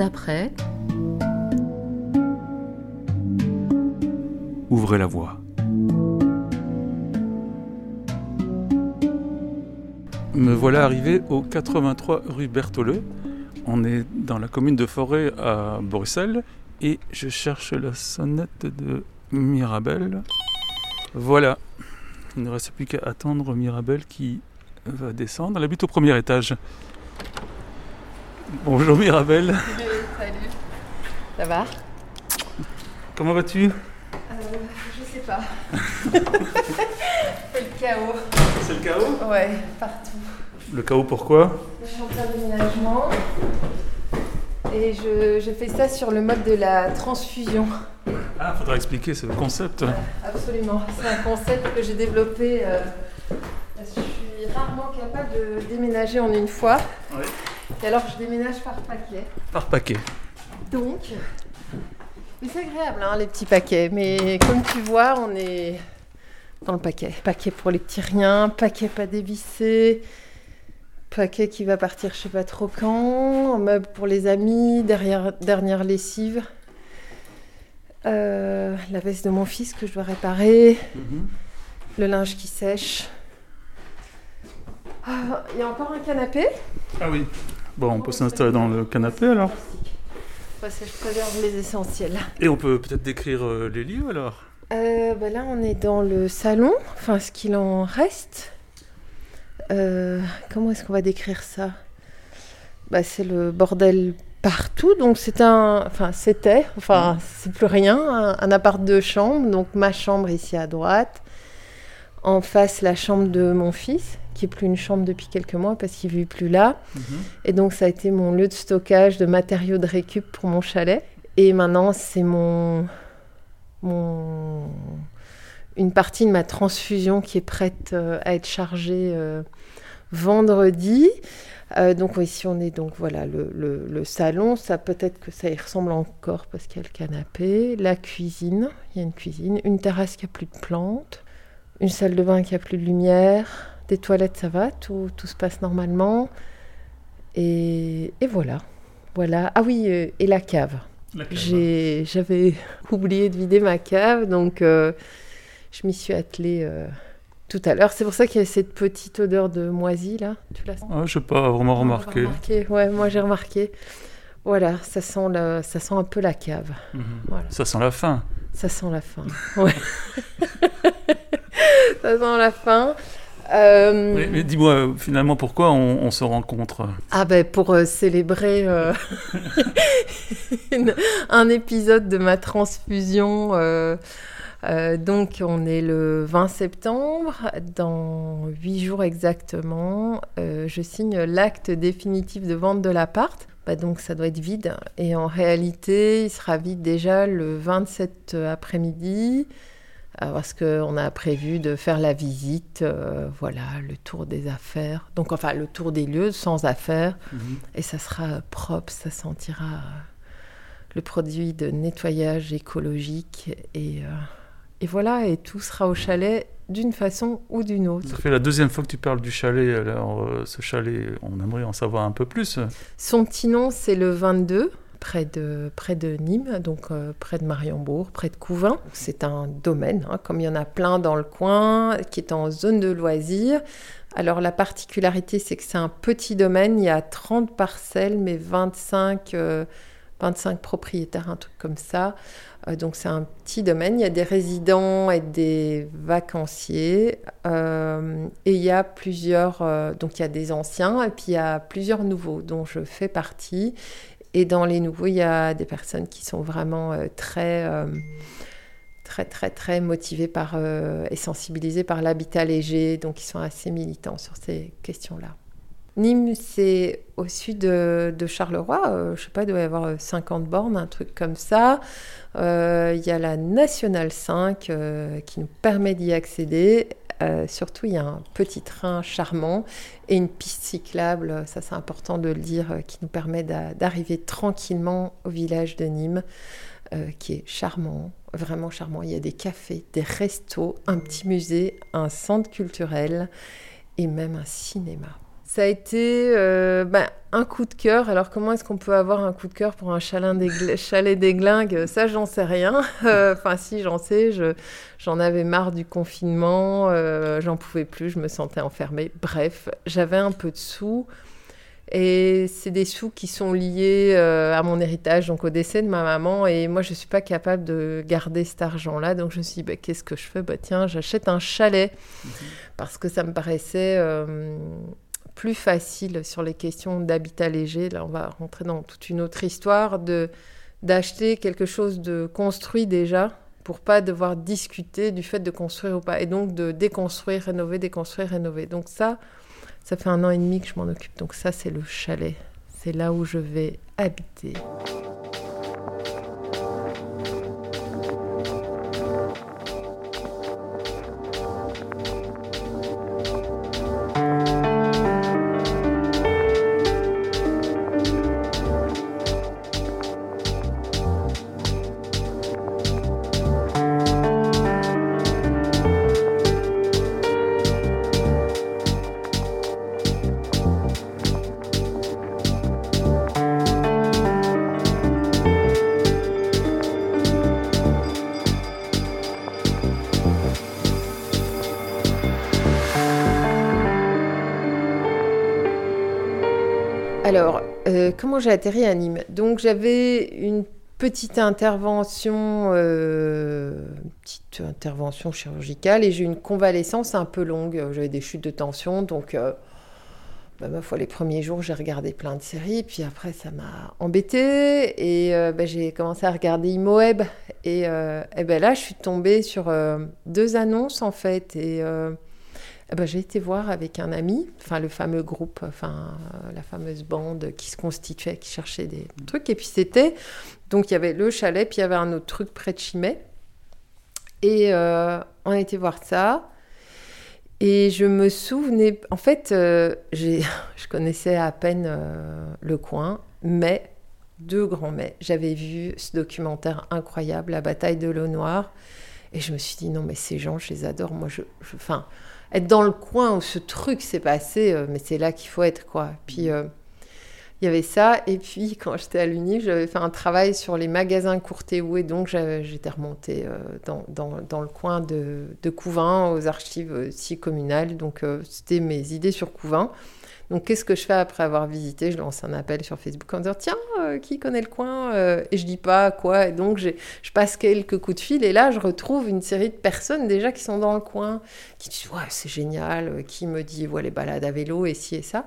d'après. Ouvrez la voie. Me voilà arrivé au 83 rue Bertholet. On est dans la commune de Forêt à Bruxelles et je cherche la sonnette de Mirabel. Voilà. Il ne reste plus qu'à attendre Mirabel qui va descendre. Elle habite au premier étage. Bonjour Mirabel. Salut. Ça va? Comment vas-tu? Euh, Je sais pas. C'est le chaos. C'est le chaos? Ouais, partout. Le chaos pourquoi? Je suis en plein déménagement. Et je, je fais ça sur le mode de la transfusion. Ah, faudra expliquer ce concept. Absolument. C'est un concept que j'ai développé. euh, je suis rarement capable de déménager en une fois. Ouais. Et alors, je déménage par paquet. Par paquet. Donc, mais c'est agréable, hein, les petits paquets. Mais comme tu vois, on est dans le paquet. Paquet pour les petits riens, paquet pas dévissé, paquet qui va partir je sais pas trop quand, meuble pour les amis, derrière, dernière lessive. Euh, la veste de mon fils que je dois réparer, le linge qui sèche. Ah, Il y a encore un canapé? Ah oui. Bon, on peut s'installer dans le canapé alors. Je préserve les essentiels. Et on peut peut-être décrire euh, les lieux alors? Euh, bah là, on est dans le salon, enfin ce qu'il en reste. Euh, comment est-ce qu'on va décrire ça? Bah, C'est le bordel partout, donc c'est un, enfin c'était, enfin c'est plus rien, un, un appart de chambre, donc ma chambre ici à droite. En face, la chambre de mon fils, qui est plus une chambre depuis quelques mois parce qu'il vit plus là. Et donc ça a été mon lieu de stockage de matériaux de récup pour mon chalet. Et maintenant, c'est mon mon, une partie de ma transfusion qui est prête euh, à être chargée euh, vendredi. Euh, donc ici on est donc voilà le, le- le salon, ça peut-être que ça y ressemble encore parce qu'il y a le canapé, la cuisine, il y a une cuisine, une terrasse qui a plus de plantes, une salle de bain qui a plus de lumière, des toilettes ça va, tout, tout se passe normalement. Et, et voilà, voilà. Ah oui, euh, et la cave. J'avais oublié de vider ma cave, donc euh, je m'y suis attelée euh, tout à l'heure. C'est pour ça qu'il y a cette petite odeur de moisi là. Tu la sens Ah, je n'ai pas vraiment remarqué. Remarqué, Ouais, moi j'ai remarqué. Voilà, ça sent, ça sent un peu la cave. Mhm. Voilà. Ça sent la fin. Ça sent la fin. Ouais. ça sent la fin. Euh, Mais, dis-moi, euh, finalement, pourquoi on, on se rencontre Ah ben pour euh, célébrer euh, une- un épisode de ma transfusion. donc on est le 20 septembre, dans huit jours exactement, je signe l'acte définitif de vente de l'appart. Bah, donc ça doit être vide. Et en réalité, il sera vide déjà le 27 après-midi. Euh, Parce qu'on a prévu de faire la visite, euh, voilà, le tour des affaires. Donc, enfin, le tour des lieux sans affaires. Et ça sera propre, ça sentira euh, le produit de nettoyage écologique. Et, euh, et voilà, et tout sera au chalet d'une façon ou d'une autre. Ça fait la deuxième fois que tu parles du chalet. Alors, euh, ce chalet, on aimerait en savoir un peu plus. Son petit nom, c'est le 22, près de, près de Nîmes, donc euh, près de Mariembourg, près de Couvin. C'est un domaine, hein, comme il y en a plein dans le coin, qui est en zone de loisirs. Alors la particularité, c'est que c'est un petit domaine, il y a 30 parcelles, mais 25, euh, 25 propriétaires, un truc comme ça. Euh, donc c'est un petit domaine, il y a des résidents et des vacanciers, euh, et il y a plusieurs, donc il y a des anciens, et puis il y a plusieurs nouveaux dont je fais partie. Et dans les nouveaux, il y a des personnes qui sont vraiment euh, très, euh, très, très, très motivées par, euh, et sensibilisées par l'habitat léger, donc ils sont assez militants sur ces questions-là. Nîmes, c'est au sud de, Charleroi, euh, je sais pas, il doit y avoir euh, 50 bornes, un truc comme ça. Il y a la Nationale 5 euh, qui nous permet d'y accéder. Euh, surtout, il y a un petit train charmant et une piste cyclable, ça c'est important de le dire, euh, qui nous permet d'a- d'arriver tranquillement au village de Nîmes, euh, qui est charmant, vraiment charmant. Il y a des cafés, des restos, un petit musée, un centre culturel et même un cinéma. Ça a été, euh, ben, un coup de cœur. Alors, comment est-ce qu'on peut avoir un coup de cœur pour un chalet des glingues? Ça, j'en sais rien. Euh, enfin, si, j'en sais. j'en avais marre du confinement. Euh, j'en pouvais plus. Je me sentais enfermée. Bref, j'avais un peu de sous. Et c'est des sous qui sont liés euh, à mon héritage, donc au décès de ma maman. Et moi, je ne suis pas capable de garder cet argent-là. Donc, je me suis dit, bah, qu'est-ce que je fais? Bah, Tiens, j'achète un chalet. Mhm. Parce que ça me paraissait plus facile sur les questions d'habitat léger. Là, on va rentrer dans toute une autre histoire de d'acheter quelque chose de construit déjà pour pas devoir discuter du fait de construire ou pas et donc de déconstruire, rénover, déconstruire, rénover. Donc ça, ça fait un an et demi que je m'en occupe. Donc ça, c'est le chalet. C'est là où je vais habiter. Euh, comment j'ai atterri à Nîmes. Donc, j'avais une petite intervention, euh, petite intervention chirurgicale et j'ai eu une convalescence un peu longue. J'avais des chutes de tension, donc euh, bah, ma foi, les premiers jours, j'ai regardé plein de séries, puis après, ça m'a embêtée. Et bah, j'ai commencé à regarder Imoeb. Et, et ben là, je suis tombée sur deux annonces en fait. Et eh ben, j'ai été voir avec un ami, enfin le fameux groupe, enfin la fameuse bande qui se constituait, qui cherchait des trucs. Et puis c'était, donc il y avait le chalet, puis il y avait un autre truc près de Chimay. Et euh, on a été voir ça. Et je me souvenais, en fait, euh, je connaissais à peine euh, le coin, mais, deux grands mais, j'avais vu ce documentaire incroyable, La bataille de l'eau noire. Et je me suis dit, non, mais ces gens, je les adore. Moi, je. Enfin être dans le coin où ce truc s'est passé, euh, mais c'est là qu'il faut être, quoi. Puis, euh, il y avait ça. Et puis, quand j'étais à l'Uni, j'avais fait un travail sur les magasins Courtéou. Et donc, j'étais remontée euh, dans, dans, dans, le coin de, de Couvin, aux archives aussi communales. Donc, c'était mes idées sur Couvin. Donc, qu'est-ce que je fais après avoir visité? Je lance un appel sur Facebook en disant Tiens, euh, qui connaît le coin euh, Et je dis pas quoi. Et donc, je passe quelques coups de fil. Et là, je retrouve une série de personnes déjà qui sont dans le coin, qui disent Ouais, c'est génial. Euh, qui me dit Ouais, les balades à vélo et ci et ça.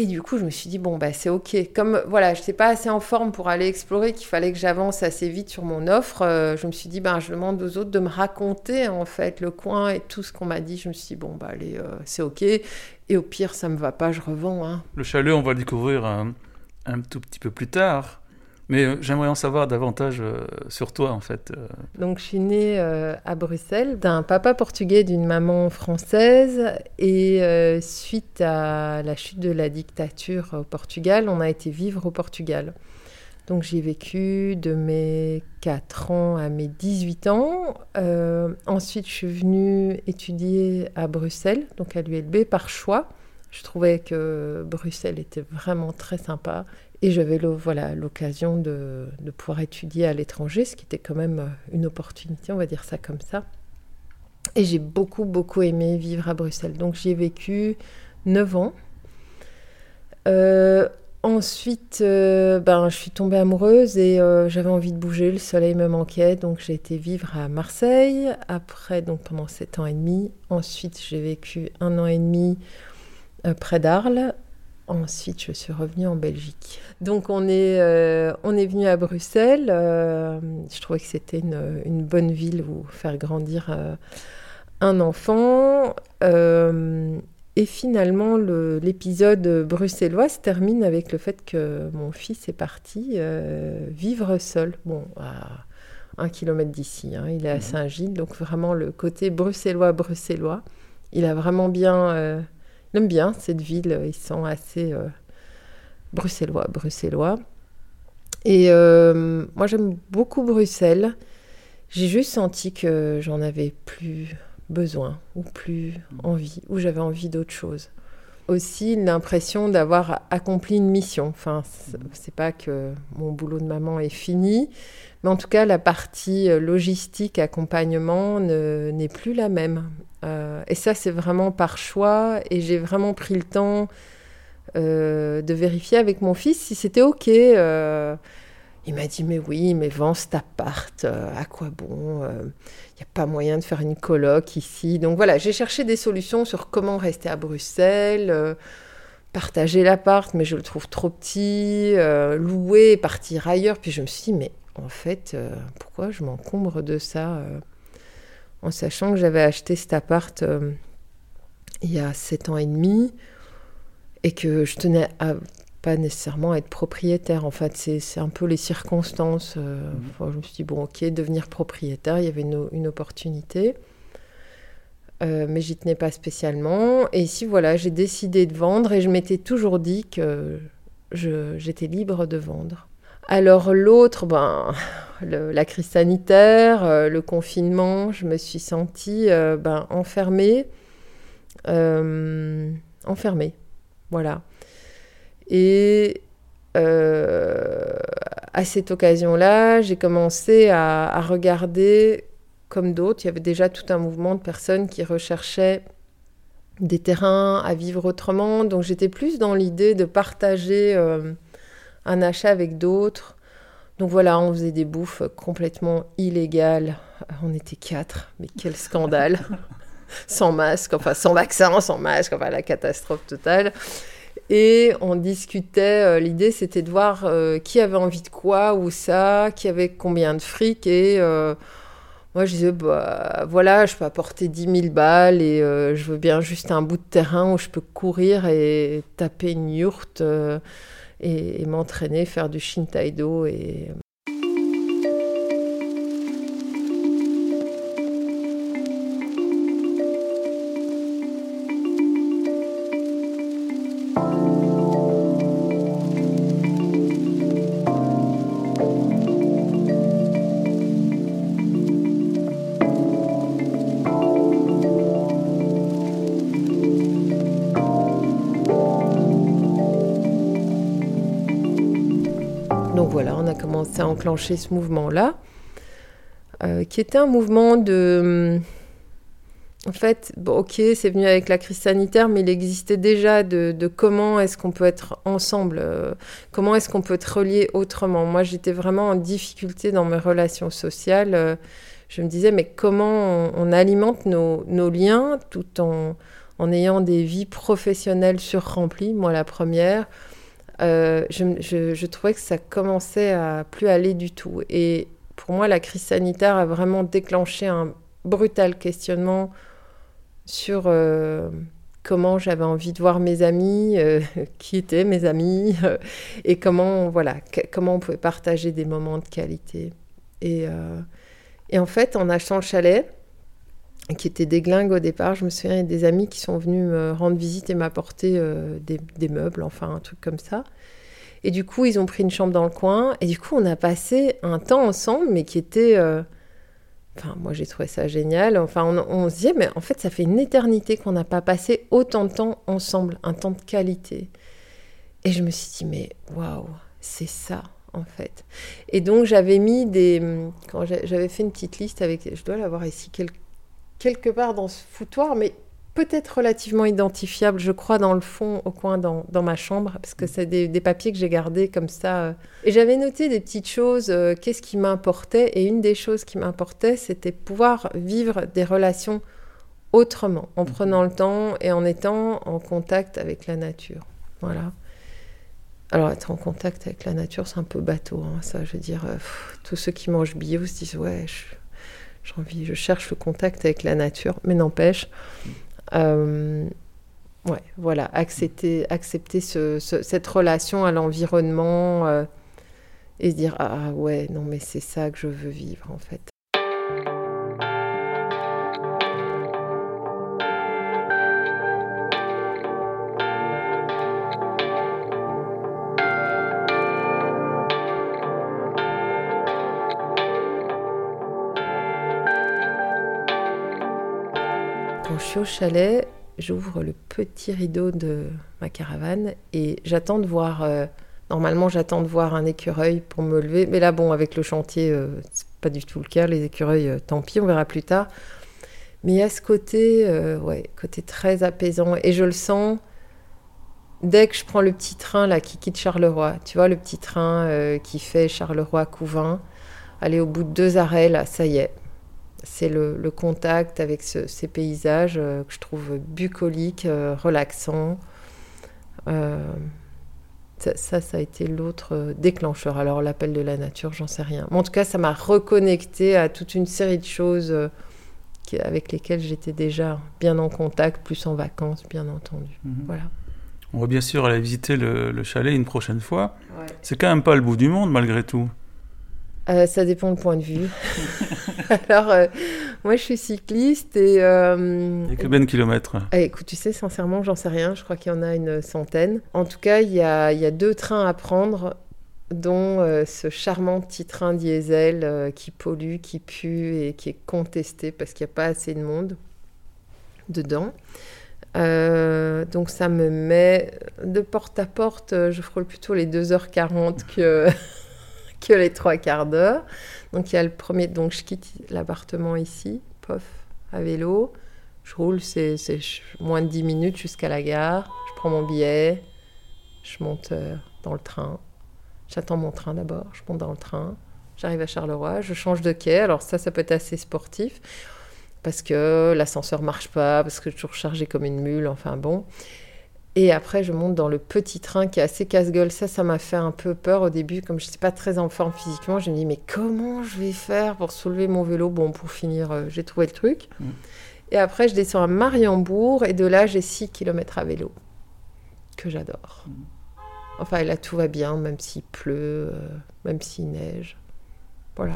Et du coup, je me suis dit, bon, bah, c'est OK. Comme voilà, je n'étais pas assez en forme pour aller explorer, qu'il fallait que j'avance assez vite sur mon offre, je me suis dit, ben, je demande aux autres de me raconter, en fait, le coin et tout ce qu'on m'a dit. Je me suis dit, bon, bah, allez, c'est OK. Et au pire, ça me va pas, je revends. Hein. Le chalet, on va le découvrir un, tout petit peu plus tard. Mais euh, j'aimerais en savoir davantage euh, sur toi, en fait. Euh. Donc, je suis née à Bruxelles d'un papa portugais, d'une maman française. Et suite à la chute de la dictature au Portugal, on a été vivre au Portugal. Donc j'ai vécu de mes 4 ans à mes 18 ans. Ensuite, je suis venue étudier à Bruxelles, donc à l'ULB par choix. Je trouvais que Bruxelles était vraiment très sympa et j'avais l'occasion de, pouvoir étudier à l'étranger, ce qui était quand même une opportunité, on va dire ça comme ça. Et j'ai beaucoup, beaucoup aimé vivre à Bruxelles. Donc j'y ai vécu 9 ans. Euh, Ensuite, euh, ben, je suis tombée amoureuse et euh, j'avais envie de bouger. Le soleil me manquait, donc j'ai été vivre à Marseille. Après, donc pendant sept ans et demi. Ensuite, j'ai vécu un an et demi euh, près d'Arles. Ensuite, je suis revenue en Belgique. Donc, on est, on est venu à Bruxelles. je trouvais que c'était une, une, bonne ville où faire grandir un enfant. Et finalement, l'épisode bruxellois se termine avec le fait que mon fils est parti euh, vivre seul. Bon, à un kilomètre d'ici, hein, il est à mhm. Saint-Gilles, donc vraiment le côté bruxellois, bruxellois. Il a vraiment bien, euh, il aime bien cette ville, il sent assez euh, bruxellois, bruxellois. Et moi j'aime beaucoup Bruxelles. J'ai juste senti que j'en avais plus besoin ou plus envie, ou j'avais envie d'autre chose. Aussi l'impression d'avoir accompli une mission. Enfin, c'est pas que mon boulot de maman est fini, mais en tout cas, la partie euh, logistique, accompagnement n'est plus la même. Euh, et ça, c'est vraiment par choix. Et j'ai vraiment pris le temps euh, de vérifier avec mon fils si c'était OK. Il m'a dit, mais oui, mais vends cet appart, à quoi bon Il n'y a pas moyen de faire une coloc ici. Donc voilà, j'ai cherché des solutions sur comment rester à Bruxelles partager l'appart, mais je le trouve trop petit, louer, partir ailleurs. Puis je me suis dit, mais en fait, euh, pourquoi je m'encombre de ça euh, en sachant que j'avais acheté cet appart euh, il y a sept ans et demi et que je tenais à pas nécessairement être propriétaire. En fait, c'est un peu les circonstances. Mhm. je me suis dit, bon, ok, devenir propriétaire, il y avait une, opportunité. mais j'y tenais pas spécialement. Et ici, voilà, j'ai décidé de vendre et je m'étais toujours dit que j'étais libre de vendre. Alors l'autre, ben, la crise sanitaire, euh, le confinement, je me suis sentie euh, ben, enfermée. Euh, enfermée, voilà. Et à cette occasion-là, j'ai commencé à, regarder, comme d'autres, il y avait déjà tout un mouvement de personnes qui recherchaient des terrains à vivre autrement. Donc j'étais plus dans l'idée de partager un achat avec d'autres. Donc voilà, on faisait des bouffes complètement illégales. On était quatre, mais quel scandale. sans masque, enfin sans vaccin, sans masque, enfin la catastrophe totale. Et on discutait, euh, l'idée c'était de voir euh, qui avait envie de quoi, ou ça, qui avait combien de fric. Et euh, moi je disais, bah, voilà, je peux apporter 10 000 balles et je veux bien juste un bout de terrain où je peux courir et taper une yourte et, m'entraîner, faire du Shintaido et a enclenché ce mouvement-là, euh, qui était un mouvement de... En fait, bon, ok, c'est venu avec la crise sanitaire, mais il existait déjà de, comment est-ce qu'on peut être ensemble, euh, comment est-ce qu'on peut être relié autrement. Moi, j'étais vraiment en difficulté dans mes relations sociales. Euh, je me disais, mais comment on, alimente nos, liens tout en, en ayant des vies professionnelles surremplies, moi la première, euh, je, trouvais que ça commençait à plus aller du tout. Et pour moi, la crise sanitaire a vraiment déclenché un brutal questionnement sur euh, comment j'avais envie de voir mes amis, euh, qui étaient mes amis, et comment, voilà, comment on pouvait partager des moments de qualité. Et, et en fait, en achetant le chalet, qui était déglingue au départ. Je me souviens, il y a des amis qui sont venus me rendre visite et m'apporter euh, des, meubles, enfin un truc comme ça. Et du coup, ils ont pris une chambre dans le coin. Et du coup, on a passé un temps ensemble, mais qui était... Euh, enfin, moi, j'ai trouvé ça génial. Enfin, on, on, se disait, mais en fait, ça fait une éternité qu'on n'a pas passé autant de temps ensemble, un temps de qualité. Et je me suis dit, mais waouh, c'est ça, en fait. Et donc, j'avais mis des... Quand j'avais fait une petite liste avec... Je dois l'avoir ici, quelques quelque part dans ce foutoir, mais peut-être relativement identifiable, je crois, dans le fond, au coin, dans, ma chambre, parce que c'est des, papiers que j'ai gardés comme ça. Euh. Et j'avais noté des petites choses, euh, qu'est-ce qui m'importait, et une des choses qui m'importait, c'était pouvoir vivre des relations autrement, en mhm. prenant le temps et en étant en contact avec la nature. Voilà. Alors, être en contact avec la nature, c'est un peu bateau, hein, ça. Je veux dire, euh, tous ceux qui mangent bio se disent, ouais, je j'ai envie, je cherche le contact avec la nature, mais n'empêche. Euh, ouais, voilà, accepter, accepter cette relation à l'environnement euh, et se dire ah ouais, non mais c'est ça que je veux vivre en fait. Au chalet, j'ouvre le petit rideau de ma caravane et j'attends de voir. euh, normalement, j'attends de voir un écureuil pour me lever. Mais là, bon, avec le chantier, euh, c'est pas du tout le cas. Les écureuils, euh, tant pis, on verra plus tard. Mais il y a ce côté, ouais, côté très apaisant. Et je le sens dès que je prends le petit train là qui quitte Charleroi. Tu vois, le petit train qui fait Charleroi-Couvin. Aller au bout de deux arrêts, là, ça y est. C'est le, le contact avec ce- ces paysages euh, que je trouve bucoliques, euh, relaxants. Euh, ça, ça, ça a été l'autre déclencheur. Alors, l'appel de la nature, j'en sais rien. Mais en tout cas, ça m'a reconnecté à toute une série de choses euh, qui- avec lesquelles j'étais déjà bien en contact, plus en vacances, bien entendu. Mhm. Voilà. On va bien sûr aller visiter le, le chalet une prochaine fois. C'est quand même pas le bout du monde malgré tout. Euh, ça dépend du point de vue. Alors, euh, moi, je suis cycliste et. euh, Il y a combien de kilomètres? Eh, écoute, tu sais, sincèrement, j'en sais rien. Je crois qu'il y en a une centaine. En tout cas, il y a, il y a deux trains à prendre, dont euh, ce charmant petit train diesel qui pollue, qui pue et qui est contesté parce qu'il n'y a pas assez de monde dedans. Euh, donc ça me met de porte à porte, je frôle plutôt les 2h40 que, que les trois quarts d'heure. Donc il y a le premier, donc je quitte l'appartement ici, pof, à vélo. Je roule, c'est moins de 10 minutes jusqu'à la gare. Je prends mon billet, je monte euh, dans le train. J'attends mon train d'abord, je monte dans le train. J'arrive à Charleroi, je change de quai. Alors ça, ça peut être assez sportif parce que l'ascenseur marche pas, parce que je suis toujours chargée comme une mule, enfin bon. Et après, je monte dans le petit train qui est assez casse-gueule. Ça, ça m'a fait un peu peur au début. Comme je n'étais pas très en forme physiquement, je me dis, mais comment je vais faire pour soulever mon vélo? Bon, pour finir, euh, j'ai trouvé le truc. Mm. Et après, je descends à Mariembourg et de là, j'ai 6 km à vélo, que j'adore. Enfin, et là, tout va bien, même s'il pleut, euh, même s'il neige. Voilà.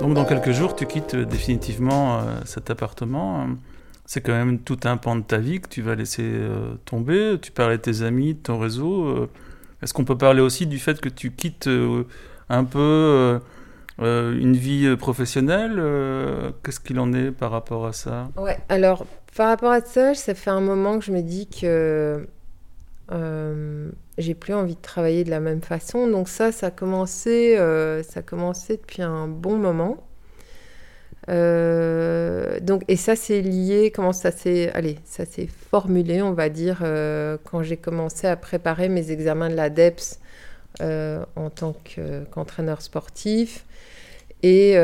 Donc dans quelques jours, tu quittes euh, définitivement euh, cet appartement. C'est quand même tout un pan de ta vie que tu vas laisser euh, tomber. Tu parlais de tes amis, de ton réseau. Est-ce qu'on peut parler aussi du fait que tu quittes un peu une vie professionnelle Qu'est-ce qu'il en est par rapport à ça? Ouais, alors par rapport à ça, ça fait un moment que je me dis que euh, j'ai plus envie de travailler de la même façon. Donc ça, ça a commencé, euh, ça a depuis un bon moment. Euh, donc, et ça, c'est lié, comment ça s'est, allez, ça s'est formulé, on va dire, quand j'ai commencé à préparer mes examens de l'ADEPS en tant que- qu'entraîneur sportif et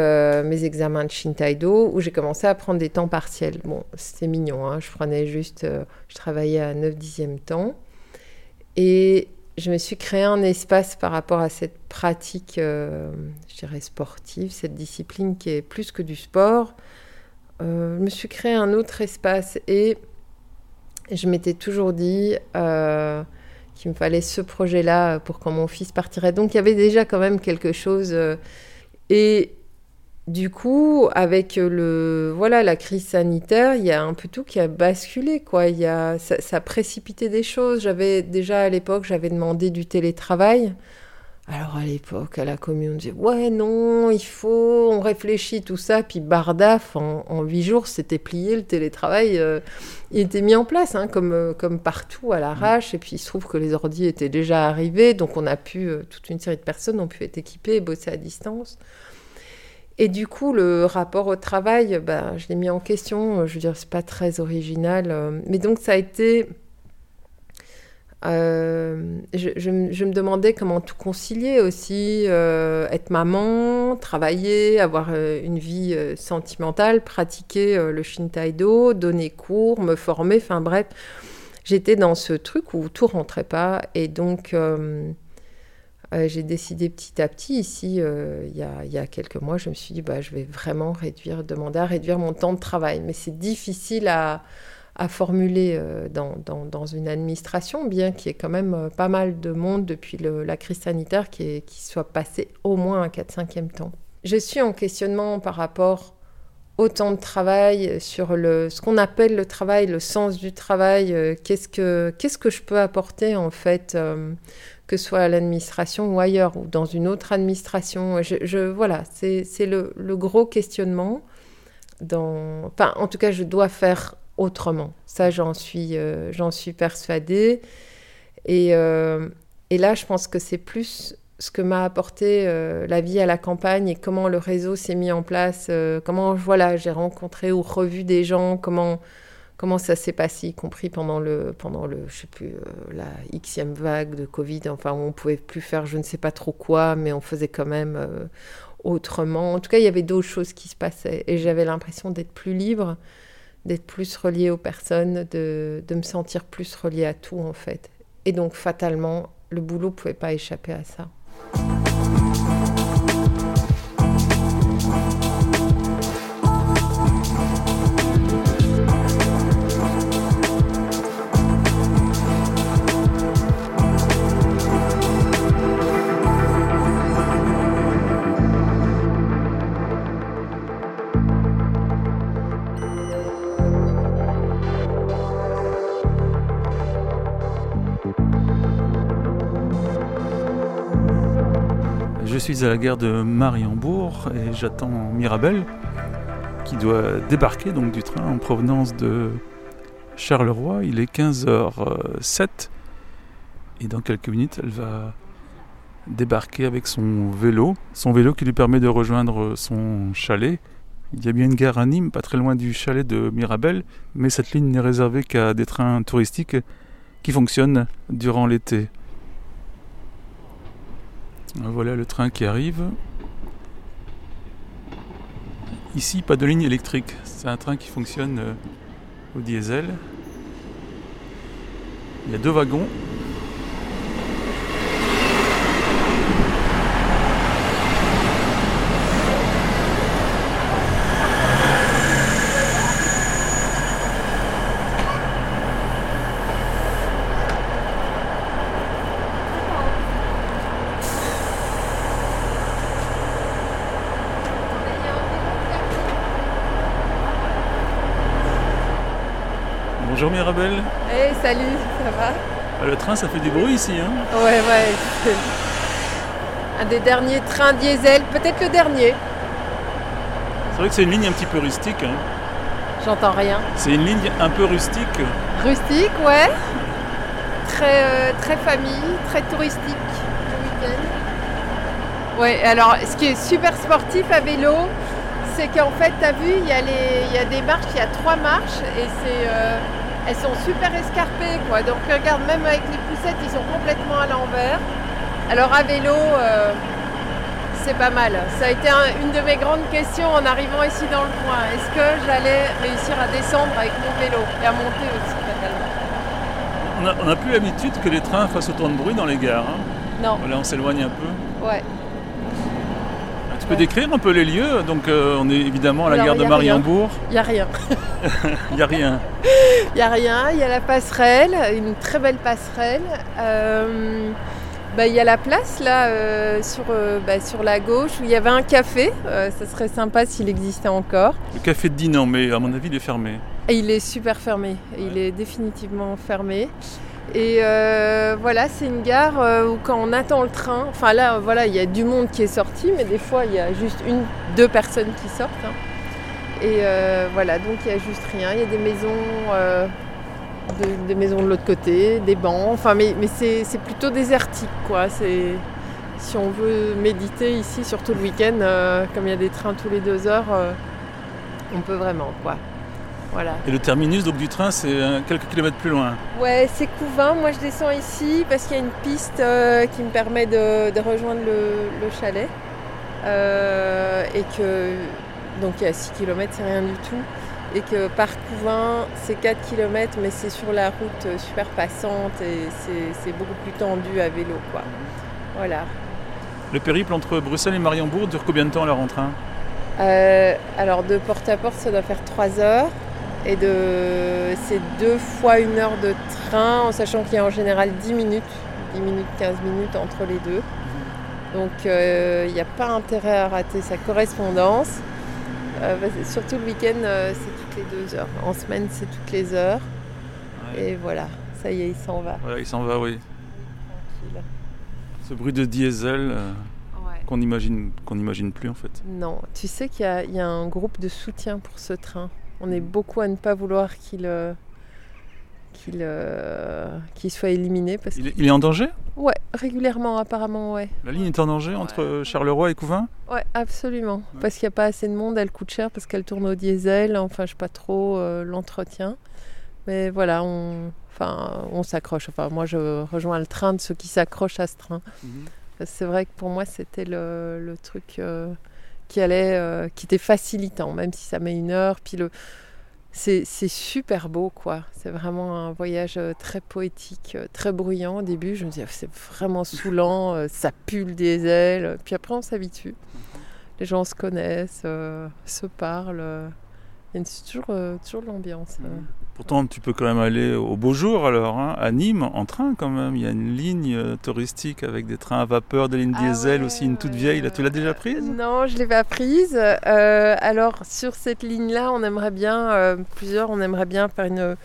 mes examens de Shintaïdo où j'ai commencé à prendre des temps partiels. Bon, c'était mignon, hein, je prenais juste, je travaillais à 9 dixièmes temps et je me suis créé un espace par rapport à cette pratique, euh, je dirais sportive, cette discipline qui est plus que du sport. Euh, je me suis créé un autre espace et je m'étais toujours dit euh, qu'il me fallait ce projet-là pour quand mon fils partirait. Donc il y avait déjà quand même quelque chose. et du coup, avec le voilà la crise sanitaire, il y a un peu tout qui a basculé quoi. Il y a ça, ça a précipité des choses. J'avais déjà à l'époque, j'avais demandé du télétravail. Alors à l'époque, à la commune, on disait ouais non, il faut, on réfléchit tout ça. Puis bardaf, en, huit jours, c'était plié le télétravail. euh, il était mis en place, hein, comme, euh, comme partout à l'arrache. Et puis il se trouve que les ordi étaient déjà arrivés, donc on a pu, euh, toute une série de personnes ont pu être équipées et bosser à distance. Et du coup, le rapport au travail, bah, je l'ai mis en question. Je veux dire, c'est pas très original. euh, Mais donc, ça a été. euh, je, me- demandais comment tout concilier aussi, euh, être maman, travailler, avoir une vie sentimentale, pratiquer le Shintaïdo, donner cours, me former, enfin bref. J'étais dans ce truc où tout rentrait pas et donc euh, j'ai décidé petit à petit, ici, euh, il, y a, y a, quelques mois, je me suis dit, bah, je vais vraiment demander à réduire mon temps de travail. Mais c'est difficile à, à formuler euh, dans, dans, une administration, bien qu'il y ait quand même pas mal de monde depuis la crise sanitaire qui, qui soit passé au moins un 4-5e temps. Je suis en questionnement par rapport au temps de travail, sur le, ce qu'on appelle le travail, le sens du travail, qu'est-ce que, que je peux apporter en fait que ce soit à l'administration ou ailleurs, ou dans une autre administration. Voilà, c'est le, gros questionnement. Enfin, en tout cas, je dois faire autrement. Ça, j'en suis, euh, suis persuadée. Et, euh, et, là, je pense que c'est plus ce que m'a apporté euh, la vie à la campagne et comment le réseau s'est mis en place, euh, comment voilà, j'ai rencontré ou revu des gens, comment comment ça s'est passé, y compris pendant le, pendant le, je sais plus, euh, la xème vague de Covid, enfin, on pouvait plus faire je ne sais pas trop quoi, mais on faisait quand même autrement. En tout cas, il y avait d'autres choses qui se passaient et j'avais l'impression d'être plus libre, d'être plus reliée aux personnes, de, de me sentir plus reliée à tout, en fait. Et donc, fatalement, le boulot pouvait pas échapper à ça. Thank you. Suis à la gare de Mariembourg et j'attends Mirabelle qui doit débarquer donc du train en provenance de Charleroi. Il est 15h07 et dans quelques minutes elle va débarquer avec son vélo, son vélo qui lui permet de rejoindre son chalet. Il y a bien une gare à Nîmes, pas très loin du chalet de Mirabelle, mais cette ligne n'est réservée qu'à des trains touristiques qui fonctionnent durant l'été. Voilà le train qui arrive. Ici, pas de ligne électrique. C'est un train qui fonctionne euh, au diesel. Il y a deux wagons. Bonjour Mirabelle. Hey, salut, ça va? Ah, Le train, ça fait du bruit ici. Hein Ouais, ouais. c'est Un des derniers trains diesel, peut-être le dernier. C'est vrai que c'est une ligne un petit peu rustique. hein. J'entends rien. C'est une ligne un peu rustique. Rustique, ouais. Très, euh, très famille, très touristique le week-end. Ouais, alors ce qui est super sportif à vélo, c'est qu'en fait, tu as vu, il y, a les- il y a des marches, il y a trois marches et c'est, euh, elles sont super escarpées. Quoi. Donc regarde, même avec les poussettes, ils sont complètement à l'envers. Alors à vélo, euh, c'est pas mal. Ça a été un- une de mes grandes questions en arrivant ici dans le coin. Est-ce que j'allais réussir à descendre avec mon vélo et à monter aussi fatalement On a, on a plus l'habitude que les trains fassent autant de bruit dans les gares. hein. Non, Voilà, on s'éloigne un peu. ouais. Tu peux décrire un peu les lieux Donc, euh, on est évidemment à la Alors, gare de Mariembourg. Il n'y a rien. Il n'y a rien. Il n'y a rien, il y a la passerelle, une très belle passerelle. Euh, bah, Il y a la place là euh, sur, bah, sur la gauche où il y avait un café. Ça serait sympa s'il existait encore. Le café de Dinan, mais à mon avis, il est fermé. Et il est super fermé. Il est définitivement fermé. Et euh, voilà, c'est une gare euh, où quand on attend le train, enfin là, voilà, il y a du monde qui est sorti, mais des fois il y a juste une, deux personnes qui sortent. hein. Et euh, voilà, donc il y a juste rien. Il y a des maisons, de- des maisons de l'autre côté, des bancs. Enfin, mais, mais c'est plutôt désertique, quoi. Si on veut méditer ici, surtout le week-end, comme il y a des trains tous les deux heures, on peut vraiment, quoi. Voilà. Et le terminus donc, du train, c'est euh, quelques kilomètres plus loin. Ouais, c'est Couvin. Moi, je descends ici parce qu'il y a une piste euh, qui me permet de, de rejoindre le, le chalet. Euh, et que, donc, il y a 6 km, c'est rien du tout. Et que par Couvin, c'est 4 km, mais c'est sur la route super passante et c'est c'est beaucoup plus tendu à vélo, quoi. Voilà. Le périple entre Bruxelles et Mariembourg dure combien de temps alors en train Euh, alors de porte à porte, ça doit faire 3 heures. Et de... c'est deux fois une heure de train, en sachant qu'il y a en général 10 minutes, 10 minutes, 15 minutes entre les deux. Donc euh, il n'y a pas intérêt à rater sa correspondance. Euh, que surtout le week-end, euh, c'est toutes les deux heures. En semaine, c'est toutes les heures. Et voilà, ça y est, il s'en va. Voilà, il s'en va, oui. Tranquille. Ce bruit de diesel Ouais. qu'on imagine, qu'on n'imagine plus en fait. Non, tu sais qu'il y, y a un groupe de soutien pour ce train. On est beaucoup à ne pas vouloir qu'il euh, qu'il euh, qu'il soit éliminé parce Il est, il est en danger? Ouais, régulièrement apparemment ouais. La ligne est en danger entre Charleroi et Couvin Ouais, absolument. Ouais. Parce qu'il n'y a pas assez de monde, elle coûte cher parce qu'elle tourne au diesel. Enfin, je sais pas trop euh, l'entretien. Mais voilà, on, enfin, on s'accroche. Enfin, moi, je rejoins le train de ceux qui s'accrochent à ce train. Que C'est vrai que pour moi, c'était le, le truc euh, qui allait, euh, qui était facilitant, même si ça met une heure. Puis le, c'est super beau, quoi. C'est vraiment un voyage euh, très poétique, euh, très bruyant. Au début, je me disais, c'est vraiment saoulant, ça pue le diesel. Puis après, on s'habitue. Les gens se connaissent, euh, se parlent. Il y a toujours, euh, toujours de l'ambiance. euh. Pourtant, tu peux quand même aller au beau jour alors, hein, à Nîmes, en train quand même. Il y a une ligne euh, touristique avec des trains à vapeur, des lignes Ah diesel ouais, aussi, une toute vieille. Là, tu l'as déjà prise? Non, je l'ai pas prise. Euh, alors sur cette ligne-là, on aimerait bien euh, plusieurs. On aimerait bien faire une,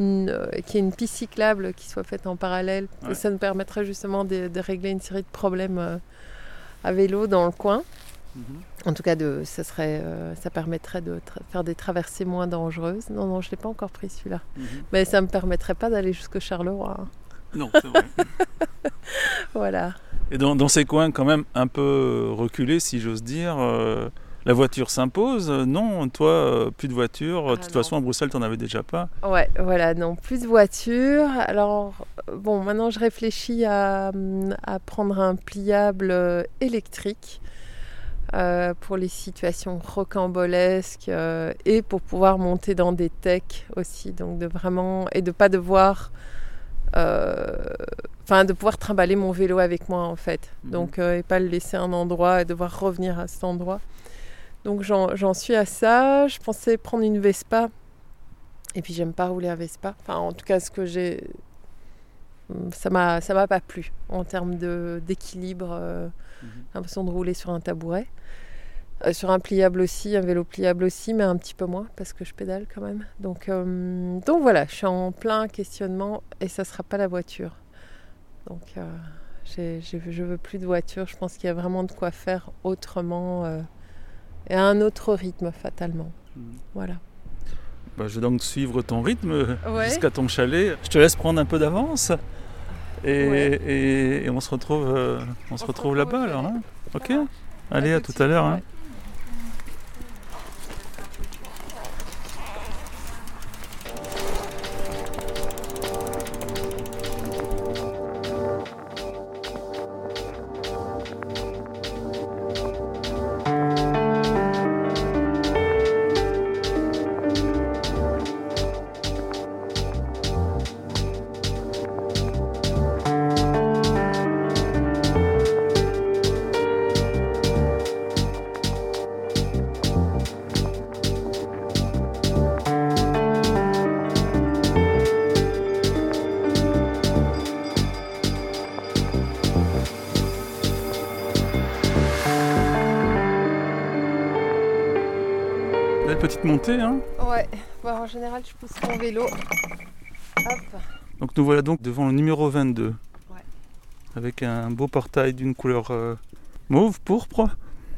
une euh, qu'il y ait une piste cyclable qui soit faite en parallèle. Ouais. Et ça nous permettrait justement de, de régler une série de problèmes à vélo dans le coin. En tout cas, de, ça serait, euh, ça permettrait de faire des traversées moins dangereuses. Non, non, je l'ai pas encore prise celui-là. Mais ça me permettrait pas d'aller jusqu'au Charleroi. hein. Non, c'est vrai. Voilà. Et dans, dans ces coins quand même un peu reculés, si j'ose dire, euh, la voiture s'impose Non, toi, euh, plus de voiture. de toute Ah, non. façon, à Bruxelles, tu n'en avais déjà pas. Ouais, voilà, non, plus de voiture. Alors, bon, maintenant je réfléchis à, à prendre un pliable électrique euh, pour les situations rocambolesques euh, et pour pouvoir monter dans des techs aussi. Donc, de vraiment. et de pas devoir. euh, Enfin, de pouvoir trimballer mon vélo avec moi en fait. Mhm. Donc, et pas le laisser à un endroit et devoir revenir à cet endroit. Donc, j'en suis à ça. Je pensais prendre une Vespa. Et puis j'aime pas rouler à Vespa. Enfin, en tout cas, ce que j'ai, ça m'a, ça m'a pas plu en termes d'équilibre. Mhm. j'ai l'impression de rouler sur un tabouret, Euh, sur un pliable aussi, un vélo pliable aussi, mais un petit peu moins parce que je pédale quand même. Donc, euh, donc voilà, je suis en plein questionnement et ça sera pas la voiture. Donc, euh, je veux plus de voiture. Je pense qu'il y a vraiment de quoi faire autrement euh, et à un autre rythme fatalement. Voilà. Bah, je vais donc suivre ton rythme Ouais. jusqu'à ton chalet. Je te laisse prendre un peu d'avance. Et, Ouais. et- et on se retrouve, euh, on se se retrouve retrouve là-bas alors. hein ok. Allez, à tout tout à l'heure. hein. Belle petite montée. Hein Ouais, Bon, en général, je pousse mon vélo. Hop. donc nous voilà donc devant le numéro 22. Ouais. Avec un beau portail d'une couleur euh, mauve, pourpre.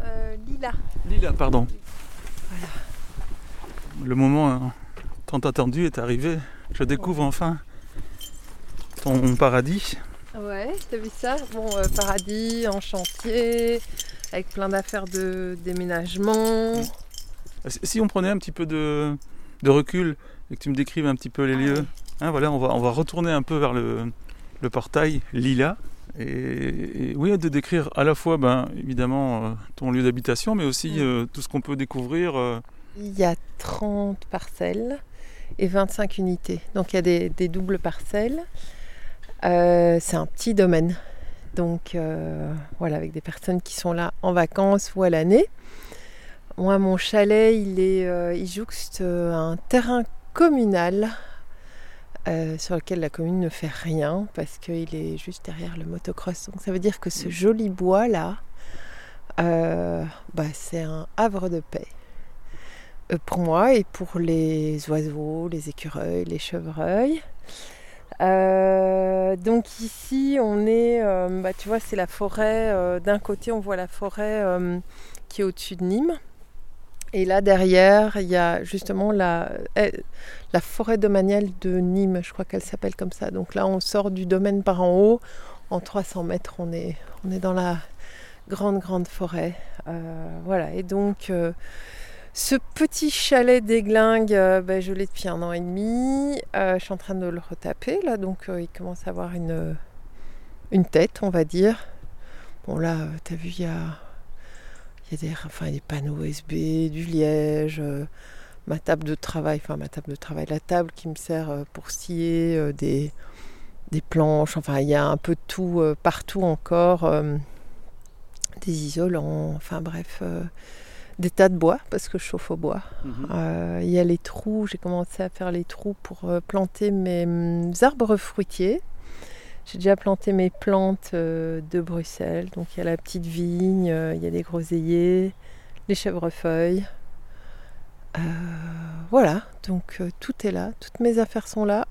Euh, Lila. Lila, pardon. Le moment hein, tant attendu est arrivé. Je découvre enfin ton paradis. Ouais, t'as vu ça? Bon, euh, paradis, en chantier, avec plein d'affaires de déménagement. Si- on prenait un petit peu de, de recul et que tu me décrives un petit peu les Ah lieux. Hein, voilà, on va, on va retourner un peu vers le, le portail Lila. Et, et oui, de décrire à la fois, ben, évidemment, euh, ton lieu d'habitation, mais aussi euh, tout ce qu'on peut découvrir. euh, Il y a 30 parcelles et 25 unités. Donc il y a des, des doubles parcelles. Euh, c'est un petit domaine. Donc euh, voilà, avec des personnes qui sont là en vacances ou à l'année. Moi, mon chalet, il, est, euh, il jouxte euh, un terrain communal sur lequel la commune ne fait rien parce qu'il est juste derrière le motocross. Donc ça veut dire que ce joli bois là, bah, c'est un havre de paix pour moi et pour les oiseaux, les écureuils, les chevreuils. Euh, donc ici, on est, euh, bah, tu vois, c'est la forêt. Euh, d'un côté, on voit la forêt qui est au-dessus de Nîmes. Et là, derrière, il y a justement la, eh, la forêt domaniale de Nîmes, je crois qu'elle s'appelle comme ça. Donc là, on sort du domaine par en haut. En 300 mètres, on est, on est dans la grande, grande forêt. voilà, et donc ce petit chalet d'Eglingue, euh, ben, je l'ai depuis un an et demi. Euh, je suis en train de le retaper là, donc euh, il commence à avoir une, une tête, on va dire. Bon là, tu as vu, il y a, y a des, enfin, des panneaux USB, du liège, ma table de travail, enfin ma table de travail, la table qui me sert pour scier des, des planches, enfin il y a un peu de tout partout encore, des isolants, enfin bref des tas de bois parce que je chauffe au bois. Mhm. Euh, il y a les trous, j'ai commencé à faire les trous pour euh, planter mes mm, arbres fruitiers. J'ai déjà planté mes plantes euh, de Bruxelles. Donc il y a la petite vigne, il y a des groseilliers, les chèvrefeuilles. voilà, donc tout est là, toutes mes affaires sont là.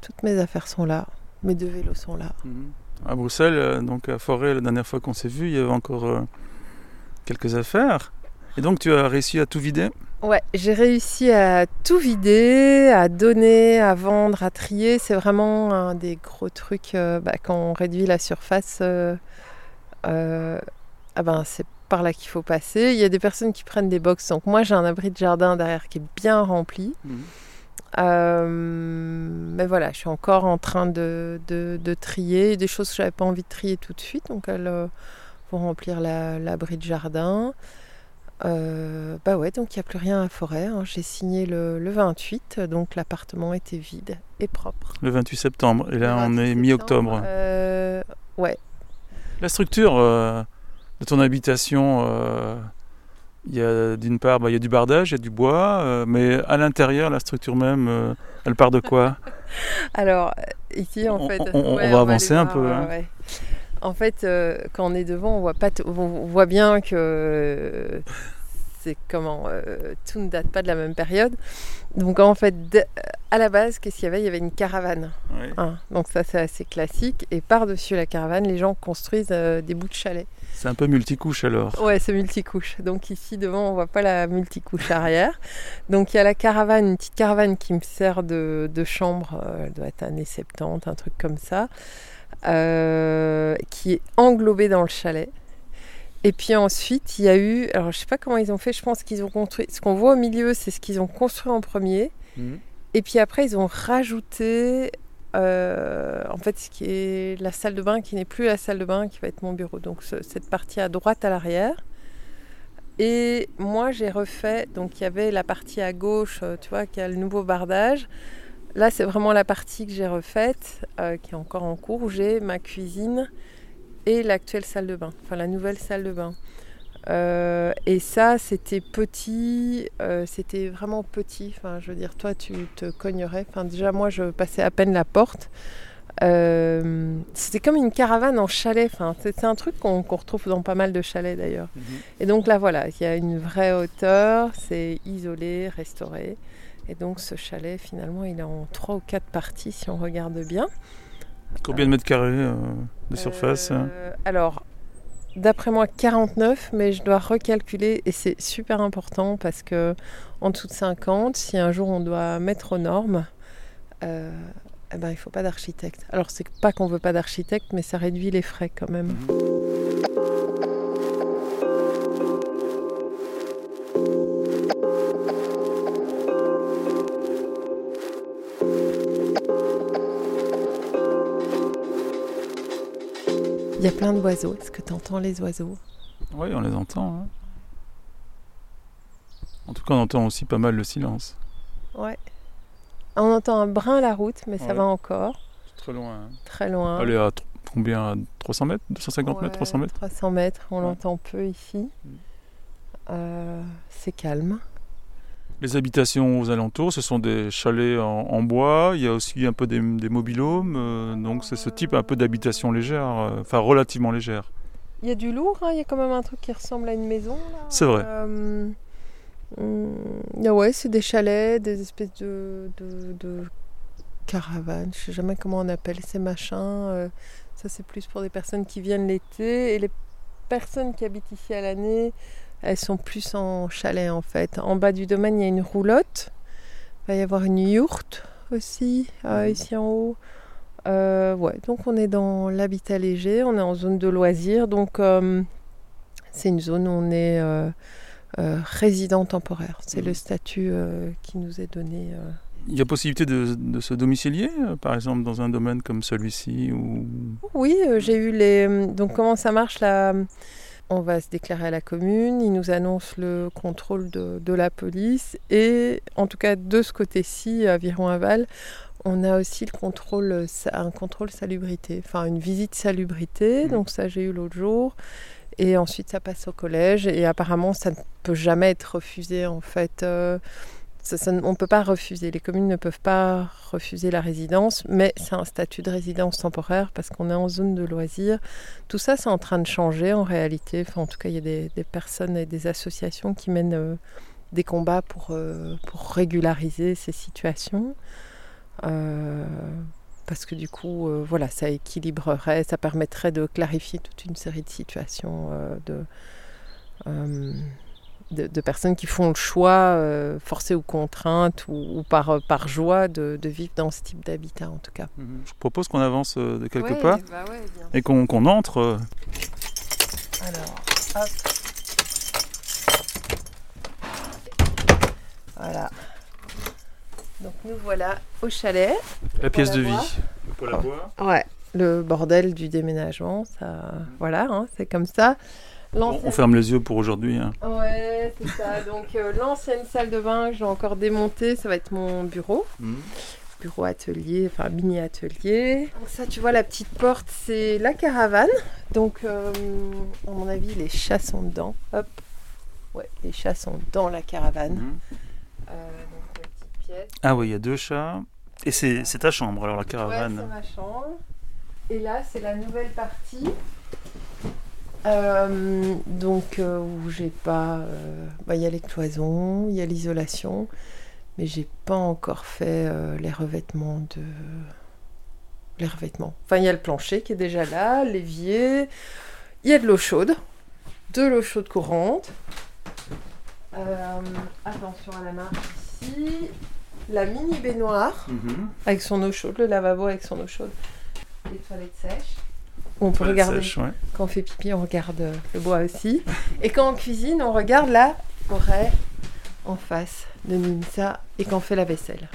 Toutes mes affaires sont là, mes deux vélos sont là. Mhm. À Bruxelles, donc à Forêt, la dernière fois qu'on s'est vu, il y avait encore quelques affaires. Et donc tu as réussi à tout vider? Ouais, j'ai réussi à tout vider, à donner, à vendre, à trier. C'est vraiment un des gros trucs euh, bah, quand on réduit la surface. Euh, euh, ah ben, c'est par là qu'il faut passer. Il y a des personnes qui prennent des box. Donc moi j'ai un abri de jardin derrière qui est bien rempli. Mhm. mais voilà, je suis encore en train de, de, trier des choses que j'avais pas envie de trier tout de suite. Donc elles pour remplir l'abri de jardin. Euh, bah ouais, donc il n'y a plus rien à forêt. Hein. J'ai signé le, 28, donc l'appartement était vide et propre. Le 28 septembre, et là on est mi-octobre. Euh, ouais. La structure euh, de ton habitation, il y a d'une part bah, il y a du bardage, il y a du bois, mais à l'intérieur, la structure même, elle part de quoi? Alors, ici en fait. On, va avancer un peu. Hein. En fait, euh, quand on est devant, on voit, pas on voit bien que c'est comment euh, tout ne date pas de la même période. Donc en fait, à la base, qu'est-ce qu'il y avait? Il y avait une caravane. Hein, donc ça, c'est assez classique. Et par-dessus la caravane, les gens construisent euh, des bouts de chalet. C'est un peu multicouche alors. Ouais, c'est multicouche. Donc ici devant, on voit pas la multicouche arrière. Donc il y a la caravane, une petite caravane qui me sert de, de chambre. elle doit être années 70, un truc comme ça. Euh, qui est englobé dans le chalet. Et puis ensuite, il y a eu, alors je sais pas comment ils ont fait, je pense qu'ils ont construit, ce qu'on voit au milieu, c'est ce qu'ils ont construit en premier. Mhm. Et puis après, ils ont rajouté, euh, en fait, ce qui est la salle de bain, qui n'est plus la salle de bain, qui va être mon bureau. Donc cette partie à droite, à l'arrière. Et moi, j'ai refait, donc il y avait la partie à gauche, euh, tu vois, qui a le nouveau bardage. Là, c'est vraiment la partie que j'ai refaite, euh, qui est encore en cours, où j'ai ma cuisine et l'actuelle salle de bain, enfin la nouvelle salle de bain. Euh, et ça, c'était petit, euh, c'était vraiment petit. Enfin, je veux dire, toi, tu te cognerais. Enfin, déjà, moi, je passais à peine la porte. c'était comme une caravane en chalet. Enfin, c'est un truc qu'on retrouve dans pas mal de chalets d'ailleurs. Mhm. Et donc là, voilà, il y a une vraie hauteur, c'est isolé, restauré. Et donc ce chalet, finalement, il est en trois ou quatre parties si on regarde bien. Combien de mètres carrés euh, de surface euh, Alors, d'après moi, 49, mais je dois recalculer et c'est super important parce que en dessous de 50, si un jour on doit mettre aux normes, euh, eh ben, il ne faut pas d'architecte. Alors, c'est pas qu'on veut pas d'architecte, mais ça réduit les frais quand même. Mhm. Y a plein d'oiseaux. Est-ce que tu entends les oiseaux? Oui, on les entend. Hein. En tout cas, on entend aussi pas mal le silence. Ouais. On entend un brin à la route, mais ça va encore. Très loin. Hein. Très loin. Allez, à combien? 300 mètres? 250 mètres 300 mètres? 300 mètres, on Ouais. l'entend peu ici. Mm. Euh, c'est calme. Les habitations aux alentours, ce sont des chalets en, en bois. Il y a aussi un peu des, des mobilhomes. euh, donc c'est ce type un peu d'habitation légère, euh, enfin relativement légère. Il y a du lourd, hein, il y a quand même un truc qui ressemble à une maison. C'est vrai. Euh, ah ouais, c'est des chalets, des espèces de, de, de caravanes, je sais jamais comment on appelle ces machins. euh, ça, c'est plus pour des personnes qui viennent l'été. Et les personnes qui habitent ici à l'année, elles sont plus en chalet en fait. En bas du domaine, il y a une roulotte. Il va y avoir une yourte aussi, euh, Mhm. ici en haut. Euh, ouais, donc on est dans l'habitat léger, on est en zone de loisirs, donc euh, c'est une zone où on est résident temporaire. C'est Mhm. le statut euh, qui nous est donné. Il y a possibilité de, de se domicilier, par exemple, dans un domaine comme celui-ci ou... Oui, j'ai eu les. Donc comment ça marche là On va se déclarer à la commune, ils nous annoncent le contrôle de, de la police et en tout cas de ce côté-ci, à Viron-Aval, on a aussi le contrôle, un contrôle salubrité, enfin une visite salubrité. Mhm. Donc ça j'ai eu l'autre jour. Et ensuite ça passe au collège et apparemment ça ne peut jamais être refusé en fait. Euh, on ne peut pas refuser, les communes ne peuvent pas refuser la résidence, mais c'est un statut de résidence temporaire parce qu'on est en zone de loisirs. Tout ça, c'est en train de changer en réalité. Enfin, en tout cas, il y a des, personnes et des associations qui mènent euh, des combats pour, euh, pour régulariser ces situations. Euh, parce que du coup, voilà, ça équilibrerait, ça permettrait de clarifier toute une série de situations de, de personnes qui font le choix, euh, forcées ou contraintes, ou, ou par, par joie, de, de vivre dans ce type d'habitat en tout cas. Je propose qu'on avance euh, de quelques Ouais, pas bah ouais, et qu'on entre. euh, Alors, hop. Voilà. Donc nous voilà au chalet. la pièce de vie. Pour la boire. Ouais. Le bordel du déménagement, ça, voilà, hein, c'est comme ça. On, ferme les yeux pour aujourd'hui. hein. Ouais, c'est ça. Donc euh, l'ancienne salle de bain que j'ai encore démontée, ça va être mon bureau. bureau atelier, enfin mini atelier. Donc ça, tu vois, la petite porte, c'est la caravane. Donc, euh, à mon avis, les chats sont dedans. Hop. Ouais, les chats sont dans la caravane. Euh, donc, la petite pièce. Ah oui, il y a deux chats. Et c'est ta chambre, alors la Ouais, caravane. c'est ma chambre. Et là, c'est la nouvelle partie. Euh, donc, euh, où j'ai pas. euh, bah, Il y a les cloisons, il y a l'isolation, mais j'ai pas encore fait les revêtements de. Les revêtements. Enfin, il y a le plancher qui est déjà là, l'évier, il y a de l'eau chaude, de l'eau chaude courante. Attention à la marche ici. La mini baignoire Mhm. avec son eau chaude, le lavabo avec son eau chaude, les toilettes sèches. On peut regarder, sèche, ouais. quand on fait pipi, on regarde euh, le bois aussi. Et quand on cuisine, on regarde la forêt en face de Nimsa et quand on fait la vaisselle.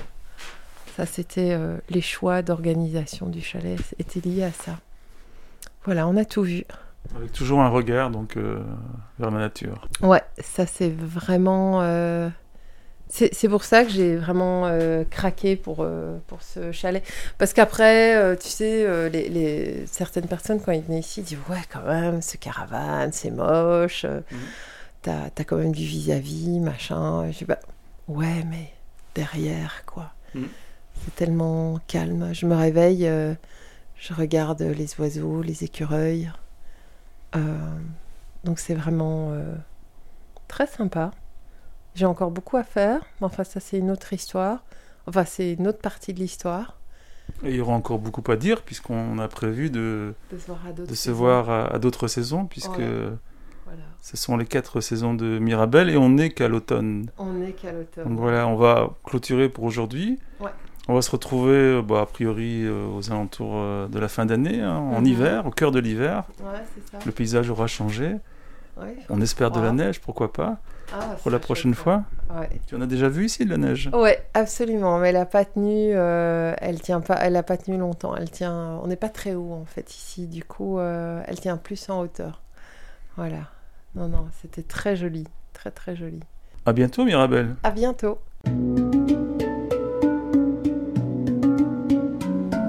Ça, c'était euh, les choix d'organisation du chalet, étaient liés à ça. Voilà, on a tout vu. Avec toujours un regard donc euh, vers la nature. Ouais, ça c'est vraiment. euh, C'est pour ça que j'ai vraiment euh, craqué pour, euh, pour ce chalet. Parce qu'après, euh, tu sais, les, les- certaines personnes, quand ils venaient ici, disent Ouais, quand même, ce caravane, c'est moche. Mhm. T'as quand même du vis-à-vis, machin. Je dis Bah, ouais, mais derrière, quoi. Mhm. C'est tellement calme. Je me réveille, je regarde les oiseaux, les écureuils. Donc c'est vraiment très sympa. J'ai encore beaucoup à faire, mais enfin ça c'est une autre histoire. Enfin c'est une autre partie de l'histoire. Et il y aura encore beaucoup à dire puisqu'on a prévu de, De se voir à d'autres saisons. puisque Voilà. Voilà. ce sont les quatre saisons de Mirabelle et on n'est qu'à l'automne. On n'est qu'à l'automne. Donc voilà, on va clôturer pour aujourd'hui. Ouais. On va se retrouver bah, a priori euh, aux alentours euh, de la fin d'année, hein, en Mhm. hiver, au cœur de l'hiver. Ouais. Le paysage aura changé. Ouais. On espère de la neige, pourquoi pas, Ah, pour la prochaine fois. Ouais. Tu en as déjà vu ici de la neige? Ouais, absolument. Mais elle a pas tenu. euh, elle tient pas. Elle a pas tenu longtemps. Elle tient. On n'est pas très haut en fait ici. Du coup, euh, elle tient plus en hauteur. Voilà. Non, non, c'était très joli, très très joli. À bientôt Mirabelle. À bientôt.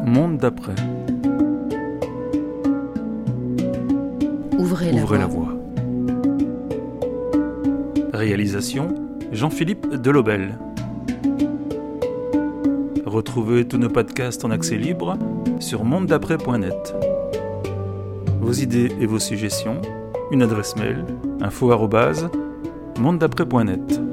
Monde d'après. Ouvrez, Ouvrez la la voie. Réalisation Jean-Philippe Delobel. Retrouvez tous nos podcasts en accès libre sur mondedaprès.net. Vos idées et vos suggestions, une adresse mail info mondedaprès.net.